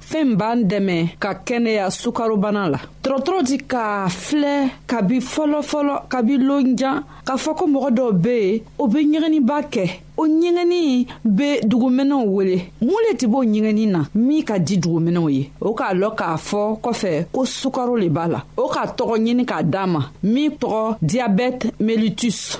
fɛɛn b'an dɛmɛ ka kɛnɛya sukarobana la dɔgɔtɔrɔ di ka filɛ kabi fɔlɔfɔlɔ kabi lonjan k'a fɔ ko mɔgɔ dɔw be yen o be ɲɛgɛninba kɛ o ɲɛgɛnni be duguminɛw wele mun le tɛ b'o ɲɛgɛnni na min ka di duguminɛw ye o k'a lɔn k'a fɔ kɔfɛ ko sukaro le b'a la o ka tɔgɔ ɲini k'a d'a ma min tɔgɔ diyabɛte melitus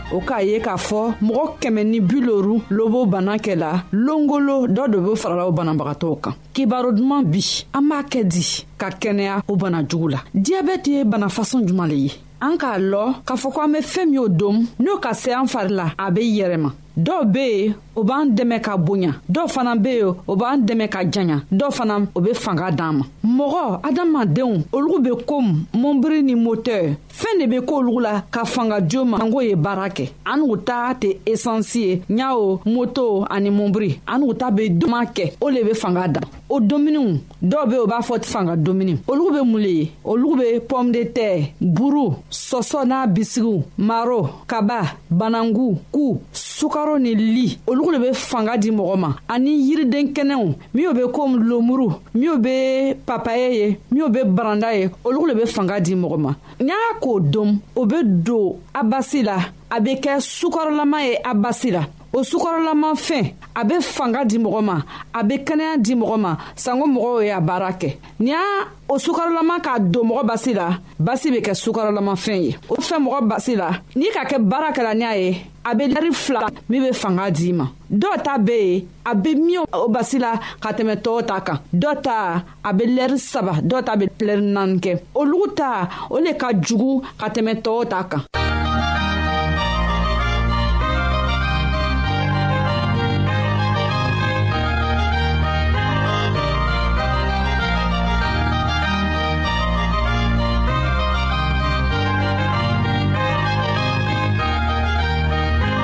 o k'a ye k'a fɔ mɔgɔ kɛmɛ ni bi loru lobo bana kɛ la longolo dɔ de be farala o banabagatɔw kan kibaro duman bi an b'a kɛ di ka kɛnɛya o bana jugu la diyabɛti ye bana fasɔn juman le ye an k'a lɔ k'a fɔ ko an be fɛɛn min o dom n'o ka se an fari la a be yɛrɛma dɔw be yen o b'an dɛmɛ ka bonya dɔw fana be yen o b'an dɛmɛ ka janya dɔw fana o be fanga d'an ma mɔgɔ adamadenw olugu be komi mɔnbiri ni motɛr fɛɛn de be k'olu la ka fanga jo ma ango ye baara kɛ an n'u ta tɛ esansi ye ɲawo moto ani munbiri an n'u ta be duman kɛ o le be fanga dan o dumuniw dɔw be o b'a fɔ fanga dumuni olu be mun le ye olu be pɔme de tɛ buru sɔsɔ n'a bisigiw maro kaba banangu ku sukaro ni li olu le be fanga di mɔgɔ ma ani yiriden kɛnɛw min bɛ ko lomuru min bɛ papaye ye min bɛ baranda ye olu de bɛ fanga di mɔgɔ ma n'a y'a k'o dɔn o bɛ don a basi la a bɛ kɛ sukarolama ye a basi la o sukarolama fɛn a bɛ fanga di mɔgɔ ma a bɛ kɛnɛya di mɔgɔ ma sanko mɔgɔw ye a baara kɛ ni y'a o sukarolama k'a don mɔgɔ basi la basi bɛ kɛ sukarolama fɛn ye o fɛn mɔgɔ basi la n'i ka kɛ baara kɛra n'a ye a bɛ lari fila min bɛ fanga d'i ma dɔw ta bɛ yen a bɛ miɲɛ o basi la ka tɛmɛ tɔw ta kan dɔw ta a bɛ lɛri saba dɔw ta bɛ lɛri naani kɛ olu ta o le ka jugu ka tɛmɛ tɔw ta kan.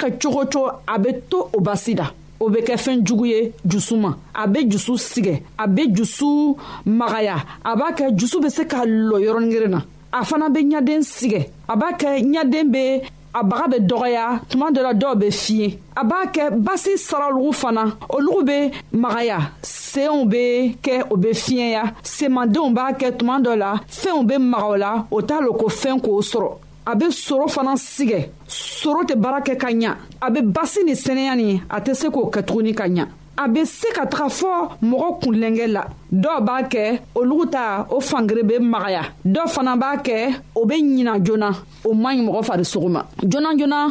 kɛ cogo cogo a bɛ to o basi la o bɛ kɛ fɛn jugu ye dusu ma a bɛ dusu sigɛ a bɛ dusu magaya a b'a kɛ dusu bɛ se ka lɔ yɔrɔnin kelen na a fana bɛ ɲaden sigɛ a b'a kɛ ɲaden bɛ a baga bɛ dɔgɔya tuma dɔ la dɔw bɛ fiɲɛ a b'a kɛ basi saralugu fana olugu bɛ magaya senw bɛ kɛ o bɛ fiɲɛya senmadenw b'a kɛ tuma dɔ la fɛnw bɛ maga o la o t'a lo ko fɛn k'o sɔrɔ a bɛ soro fana sigɛ soro tɛ baara kɛ ka ɲa a bɛ basi ni sɛnɛya ni a tɛ se k'o kɛ tuguni ka ɲa a bɛ se ka taga fɔ mɔgɔ kunlɛnkɛ la dɔw b'a kɛ olu ta o fangere bɛ magaya dɔw fana b'a kɛ o bɛ ɲina joona o man ɲi mɔgɔ farisogo ma joona joona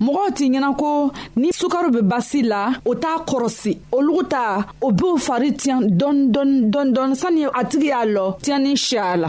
mɔgɔw t'i ɲɛna ko ni sukaro bɛ basi la o t'a kɔrɔsi olu ta o b'o fari tiɲɛ dɔɔni dɔɔni dɔɔni dɔɔni sani a tigi y'a lɔ tiɲɛni siya la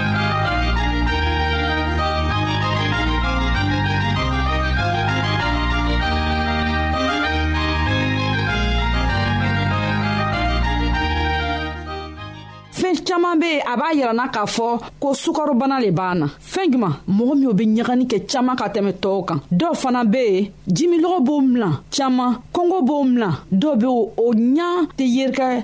caman be yen a b'a yirana k'a fɔ ko sukarobana le b'an na fɛɛn juman mɔgɔ minw be ɲagani kɛ caaman ka tɛmɛ tɔɔw kan dɔw fana be yen jimilɔgɔ b'o milan caaman kɔngɔ b'o milan dɔw be o ɲa tɛ yerikɛ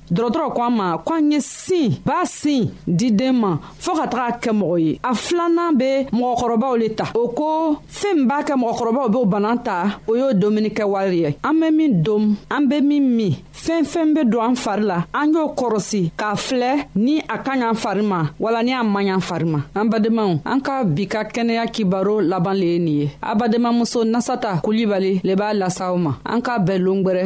dɔgɔtɔrɔ ko an ma ko an ye sin b'a sin di den ma fɔɔ ka taga kɛ mɔgɔ ye a filanan be mɔgɔkɔrɔbaw le ta o ko fɛɛn min b'a kɛ mɔgɔkɔrɔbaw b'o bana ta o y'o domuni kɛ wari ye an be min dom an be min min fɛn fɛn be don an fari la an y'o kɔrɔsi k'a filɛ ni a ka ɲan fari ma wala ni a man ɲan fari ma an badenmaw an ka bi ka kɛnɛya kibaro laban le ye nin ye a badenmamuso nasata kulibali le b'a lasaw ma an k'a bɛɛ longwɛrɛ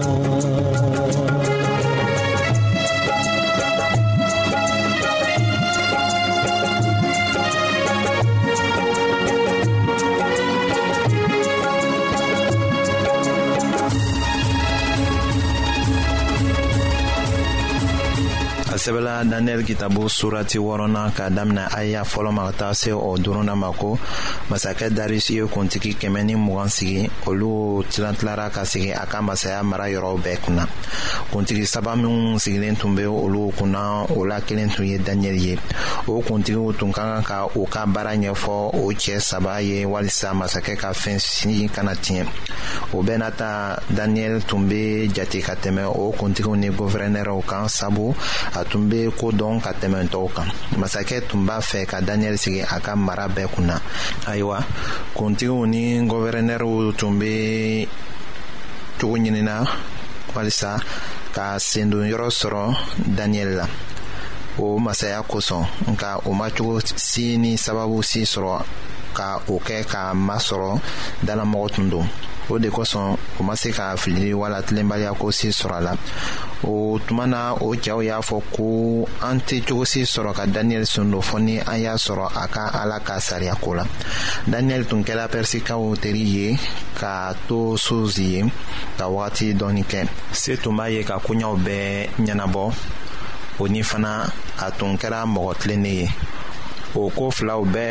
sɛbɛla daniyɛli kitabu surati wɔɔrɔnan ka damina aya fɔlɔ ma ka taa se o duruna ma ko masakɛ darisi ye kuntigi kɛmɛ ni mugan sigi olu tilantilara a ka segin a ka masaya mara yɔrɔw bɛɛ kunna kuntigi saba minw sigilen tun bɛ olu kunna o la kelen tun ye daniyɛli ye o kuntigiw tun ka kan ka u ka baara ɲɛfɔ o cɛ saba ye walisa masakɛ ka fɛn sini kana tiɲɛ o bɛɛ n'a ta daniyɛli tun bɛ jate ka tɛmɛ o kuntigiw ni gɔfɛrɛnɛrɛw kan sabu a tun bɛ ko dɔn ka tɛmɛ tɔw kan masakɛ tun b'a fɛ ka daniyɛli sigi a ka mara bɛɛ kun na ayiwa kuntigiw ni gɔvɛrɛnɛriw tun bɛ cogo ɲinina walisa ka sendon yɔrɔ sɔrɔ daniyɛli la o masaya kosɔn nka o ma cogo si ni sababu si sɔrɔ ka o kɛ k'a masɔrɔ danamɔgɔ tun don o de kosɔn o ma se ka filili wala tilenbaliya ko si sɔrɔ a la o tuma na o cɛw y'a fɔ ko an tɛ cogosi sɔrɔ ka daniyɛli sun don fɔ ni an y'a sɔrɔ a ka ala ka sariya ko la daniyɛli tun kɛra pɛrisikaw teri ye k'a to suzi ye ka wagati dɔɔni kɛ se tun b'a ye ka koɲaw bɛɛ ɲɛnabɔ o ni fana a tun kɛra mɔgɔ tilennen ye o ko filaw bɛɛ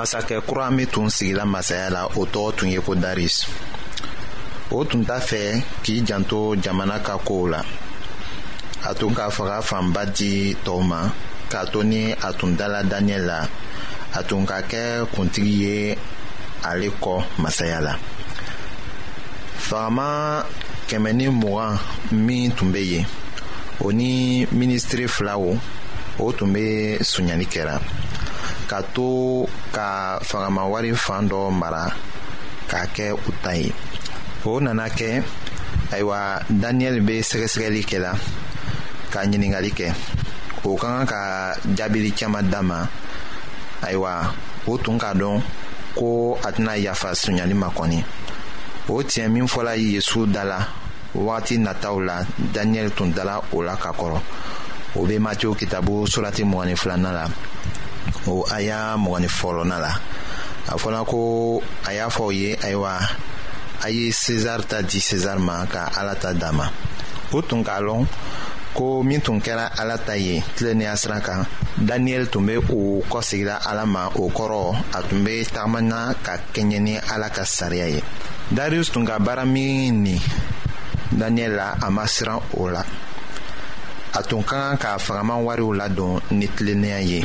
masakɛ kura min tun sigila masaya la o tɔgɔ tun ye ko daris o tun t'a fɛ k'i janto jamana ka kow la a tun k'a faga fanba di tɔw ma k'a to ni a tun dala daniɛl la a tun ka kɛ kuntigi ye ale kɔ masaya la fagama kɛmɛ ni mugan min tun bɛ yen o ni minisiri fila o o tun bɛ sonyani kɛra ka to ka fangama wari fan dɔ mara k'a kɛ u ta ye o nana kɛ ayiwa daniyɛli bɛ sɛgɛsɛgɛli kɛ la ka ɲininkali kɛ o ka kan ka ka jaabili caman d'a ma ayiwa o tun k'a dɔn ko a tɛna yafa sonyali ma kɔni o tiɲɛ min fɔla yesu da la wagati nataw la daniyɛli tun dala o la ka kɔrɔ o bɛ matiw kitabu surati mɔgɔ ni filanan la o aya mɔgɔ ni fɔlɔnan la a fɔla ko a y'a fɔ u ye ayiwa a ye sezar ta di sezar ma ka ala ta d'a ma o tun k'a lɔn ko min tun kɛra ala a ta ye tilennenya siran kan daniyɛli tun bɛ o kɔ sigira ala ma o kɔrɔ a tun bɛ tagamana ka kɛɲɛ ni ala ka sariya ye darius tun ka baara min nin daniyɛli la a ma siran o la a tun ka kan ka fagaman wariw ladon ni tilennenya ye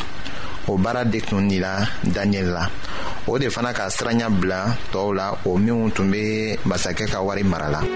o baara de tun nila daniyɛli la o de fana ka siranya bila tɔɔw la o minnu tun bɛ masakɛ ka wari mara la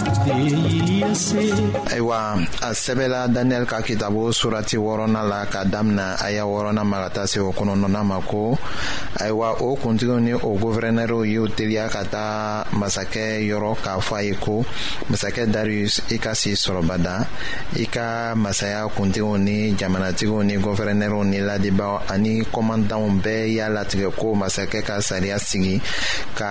ayiwa a sɛbɛla daniyɛli ka kitabo surati wɔɔrɔnan la ka damina a y'a wɔɔrɔnan ma ka taa se o kɔnɔnɔna ma ko ayiwa o kuntigiw ni o gofɛrɛnɛriw y'u teliya ka taa masakɛ yɔrɔ k'a fɔ a ye ko masakɛ darius i ka si sɔrɔbada i ka masaya kuntigiw ni jamanatigiw ni gofɛrɛnɛriw ni ladibaw ani kɔmandanw bɛɛ y'a latigɛ ko masakɛ ka sariya sigi ka